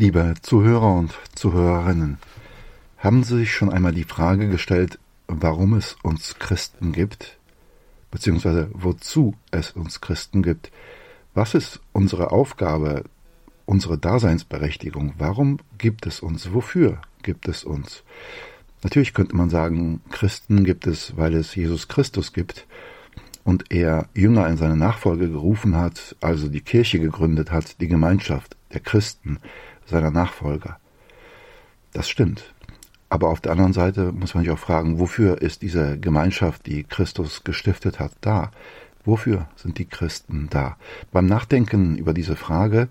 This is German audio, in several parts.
Liebe Zuhörer und Zuhörerinnen, haben Sie sich schon einmal die Frage gestellt, warum es uns Christen gibt, beziehungsweise wozu es uns Christen gibt? Was ist unsere Aufgabe, unsere Daseinsberechtigung? Warum gibt es uns? Wofür gibt es uns? Natürlich könnte man sagen, Christen gibt es, weil es Jesus Christus gibt und er Jünger in seine Nachfolge gerufen hat, also die Kirche gegründet hat, die Gemeinschaft der Christen, seiner Nachfolger. Das stimmt. Aber auf der anderen Seite muss man sich auch fragen, wofür ist diese Gemeinschaft, die Christus gestiftet hat, da? Wofür sind die Christen da? Beim Nachdenken über diese Frage,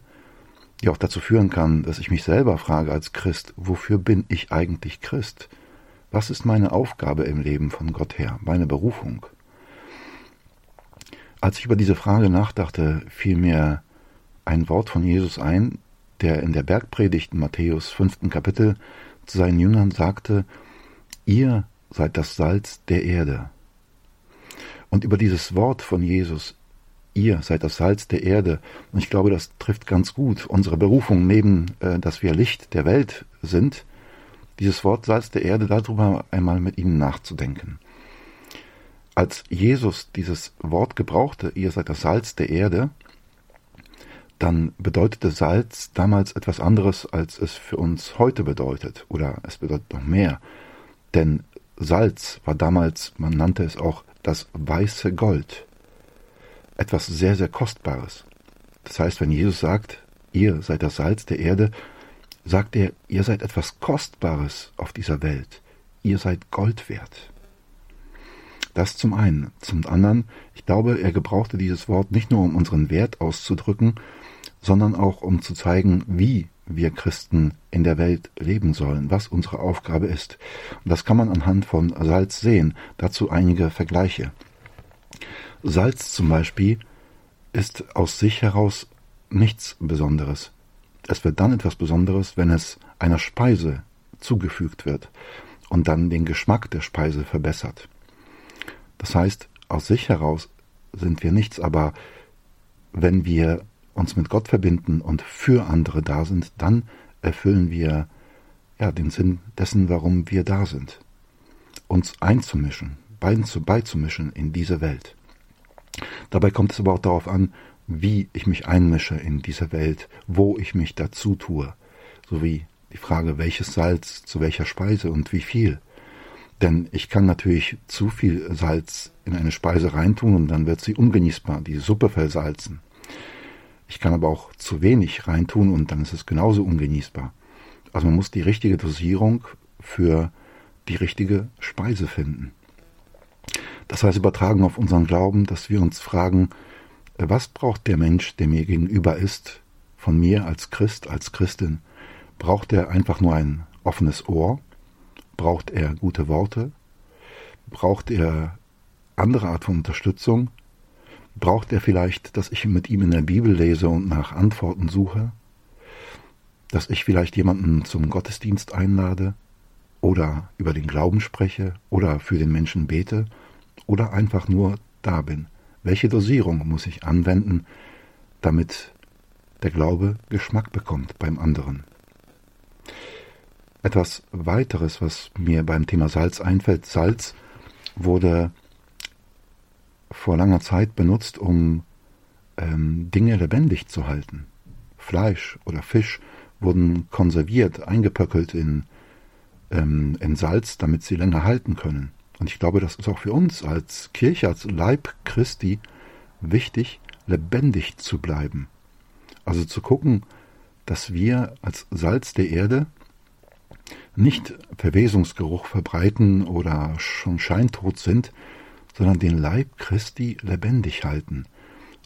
die auch dazu führen kann, dass ich mich selber frage als Christ, wofür bin ich eigentlich Christ? Was ist meine Aufgabe im Leben von Gott her, meine Berufung? Als ich über diese Frage nachdachte, fiel mir ein Wort von Jesus ein, der in der Bergpredigt Matthäus fünften Kapitel zu seinen Jüngern sagte, ihr seid das Salz der Erde. Und über dieses Wort von Jesus, ihr seid das Salz der Erde, und ich glaube, das trifft ganz gut unsere Berufung neben, äh, dass wir Licht der Welt sind, dieses Wort Salz der Erde, darüber einmal mit Ihnen nachzudenken. Als Jesus dieses Wort gebrauchte, ihr seid das Salz der Erde, dann bedeutete Salz damals etwas anderes, als es für uns heute bedeutet, oder es bedeutet noch mehr. Denn Salz war damals, man nannte es auch das weiße Gold. Etwas sehr, sehr Kostbares. Das heißt, wenn Jesus sagt, ihr seid das Salz der Erde, sagt er, ihr seid etwas Kostbares auf dieser Welt. Ihr seid Gold wert. Das zum einen. Zum anderen, ich glaube, er gebrauchte dieses Wort nicht nur, um unseren Wert auszudrücken, sondern auch um zu zeigen, wie wir Christen in der Welt leben sollen, was unsere Aufgabe ist. Und das kann man anhand von Salz sehen. Dazu einige Vergleiche. Salz zum Beispiel ist aus sich heraus nichts Besonderes. Es wird dann etwas Besonderes, wenn es einer Speise zugefügt wird und dann den Geschmack der Speise verbessert. Das heißt, aus sich heraus sind wir nichts, aber wenn wir uns mit Gott verbinden und für andere da sind, dann erfüllen wir ja den Sinn dessen, warum wir da sind. Uns einzumischen, beizumischen in diese Welt. Dabei kommt es aber auch darauf an, wie ich mich einmische in diese Welt, wo ich mich dazu tue, sowie die Frage, welches Salz zu welcher Speise und wie viel. Denn ich kann natürlich zu viel Salz in eine Speise reintun und dann wird sie ungenießbar, die Suppe versalzen. Ich kann aber auch zu wenig reintun und dann ist es genauso ungenießbar. Also man muss die richtige Dosierung für die richtige Speise finden. Das heißt übertragen auf unseren Glauben, dass wir uns fragen, was braucht der Mensch, der mir gegenüber ist, von mir als Christ, als Christin? Braucht er einfach nur ein offenes Ohr? Braucht er gute Worte? Braucht er andere Art von Unterstützung? Braucht er vielleicht, dass ich mit ihm in der Bibel lese und nach Antworten suche? Dass ich vielleicht jemanden zum Gottesdienst einlade? Oder über den Glauben spreche? Oder für den Menschen bete? Oder einfach nur da bin? Welche Dosierung muss ich anwenden, damit der Glaube Geschmack bekommt beim anderen? Etwas weiteres, was mir beim Thema Salz einfällt, Salz wurde vor langer Zeit benutzt, um ähm, Dinge lebendig zu halten. Fleisch oder Fisch wurden konserviert, eingepöckelt in, ähm, in Salz, damit sie länger halten können. Und ich glaube, das ist auch für uns als Kirche, als Leib Christi wichtig, lebendig zu bleiben. Also zu gucken, dass wir als Salz der Erde nicht Verwesungsgeruch verbreiten oder schon scheintot sind, sondern den Leib Christi lebendig halten,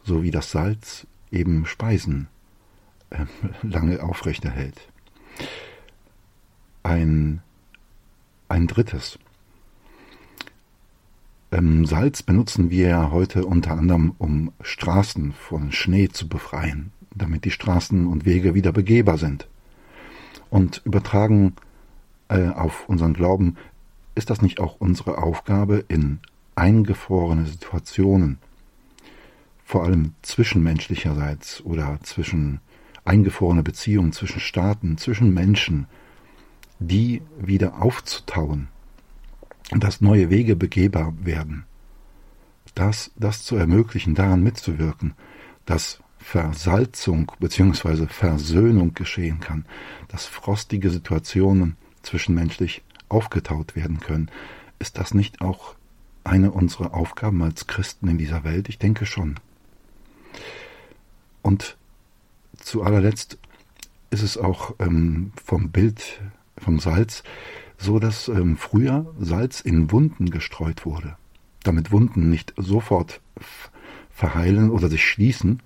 so wie das Salz eben Speisen äh, lange aufrechterhält. Ein, ein drittes. Ähm, Salz benutzen wir ja heute unter anderem, um Straßen von Schnee zu befreien, damit die Straßen und Wege wieder begehbar sind. Und übertragen äh, auf unseren Glauben, ist das nicht auch unsere Aufgabe in eingefrorene Situationen, vor allem zwischenmenschlicherseits oder zwischen eingefrorene Beziehungen zwischen Staaten, zwischen Menschen, die wieder aufzutauen, dass neue Wege begehbar werden, das, das zu ermöglichen, daran mitzuwirken, dass Versalzung bzw. Versöhnung geschehen kann, dass frostige Situationen zwischenmenschlich aufgetaut werden können. Ist das nicht auch eine unserer Aufgaben als Christen in dieser Welt? Ich denke schon. Und zu allerletzt ist es auch ähm, vom Bild vom Salz so, dass ähm, früher Salz in Wunden gestreut wurde, damit Wunden nicht sofort verheilen oder sich schließen,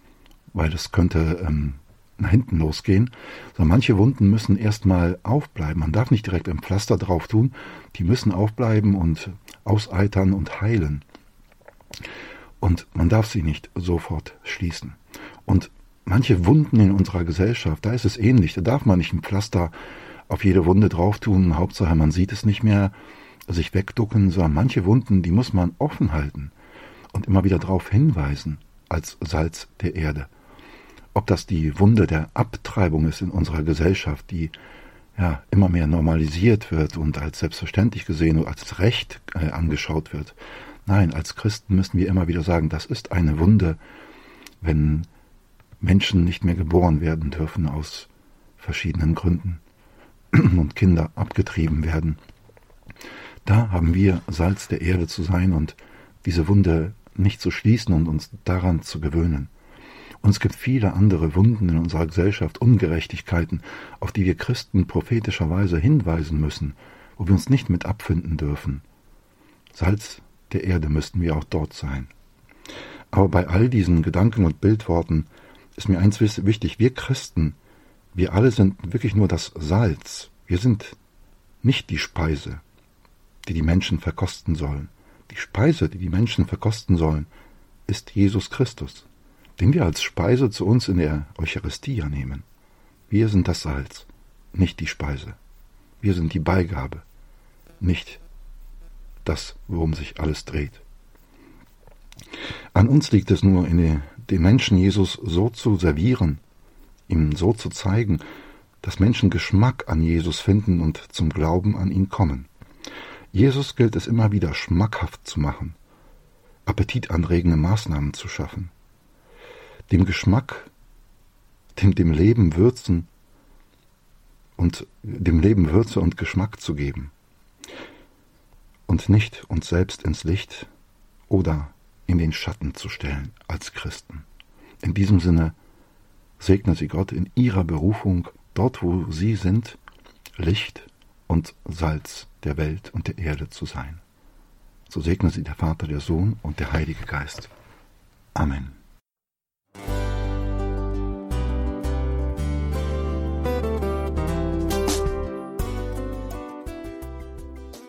weil das könnte ähm, nach hinten losgehen, sondern manche Wunden müssen erstmal aufbleiben. Man darf nicht direkt ein Pflaster drauf tun, die müssen aufbleiben und auseitern und heilen. Und man darf sie nicht sofort schließen. Und manche Wunden in unserer Gesellschaft, da ist es ähnlich. Da darf man nicht ein Pflaster auf jede Wunde drauf tun, Hauptsache man sieht es nicht mehr, sich wegducken, sondern manche Wunden, die muss man offen halten und immer wieder darauf hinweisen als Salz der Erde. Ob das die Wunde der Abtreibung ist in unserer Gesellschaft, die ja immer mehr normalisiert wird und als selbstverständlich gesehen und als Recht äh, angeschaut wird. Nein, als Christen müssen wir immer wieder sagen, das ist eine Wunde, wenn Menschen nicht mehr geboren werden dürfen aus verschiedenen Gründen und Kinder abgetrieben werden. Da haben wir Salz der Erde zu sein und diese Wunde nicht zu schließen und uns daran zu gewöhnen. Und es gibt viele andere Wunden in unserer Gesellschaft, Ungerechtigkeiten, auf die wir Christen prophetischerweise hinweisen müssen, wo wir uns nicht mit abfinden dürfen. Salz der Erde müssten wir auch dort sein. Aber bei all diesen Gedanken und Bildworten ist mir eins wichtig, wir Christen, wir alle sind wirklich nur das Salz. Wir sind nicht die Speise, die die Menschen verkosten sollen. Die Speise, die die Menschen verkosten sollen, ist Jesus Christus, den wir als Speise zu uns in der Eucharistie nehmen. Wir sind das Salz, nicht die Speise. Wir sind die Beigabe, nicht das, worum sich alles dreht. An uns liegt es nur, den Menschen Jesus so zu servieren, ihm so zu zeigen, dass Menschen Geschmack an Jesus finden und zum Glauben an ihn kommen. Jesus gilt es immer wieder schmackhaft zu machen, appetitanregende Maßnahmen zu schaffen, dem Geschmack, dem, dem Leben würzen und dem Leben Würze und Geschmack zu geben und nicht uns selbst ins Licht oder in den Schatten zu stellen als Christen. In diesem Sinne segne sie Gott in ihrer Berufung, dort wo sie sind, Licht und Salz der Welt und der Erde zu sein. So segne sie der Vater, der Sohn und der Heilige Geist. Amen.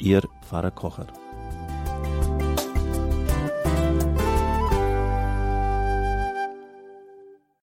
Ihr Pfarrer Kocher.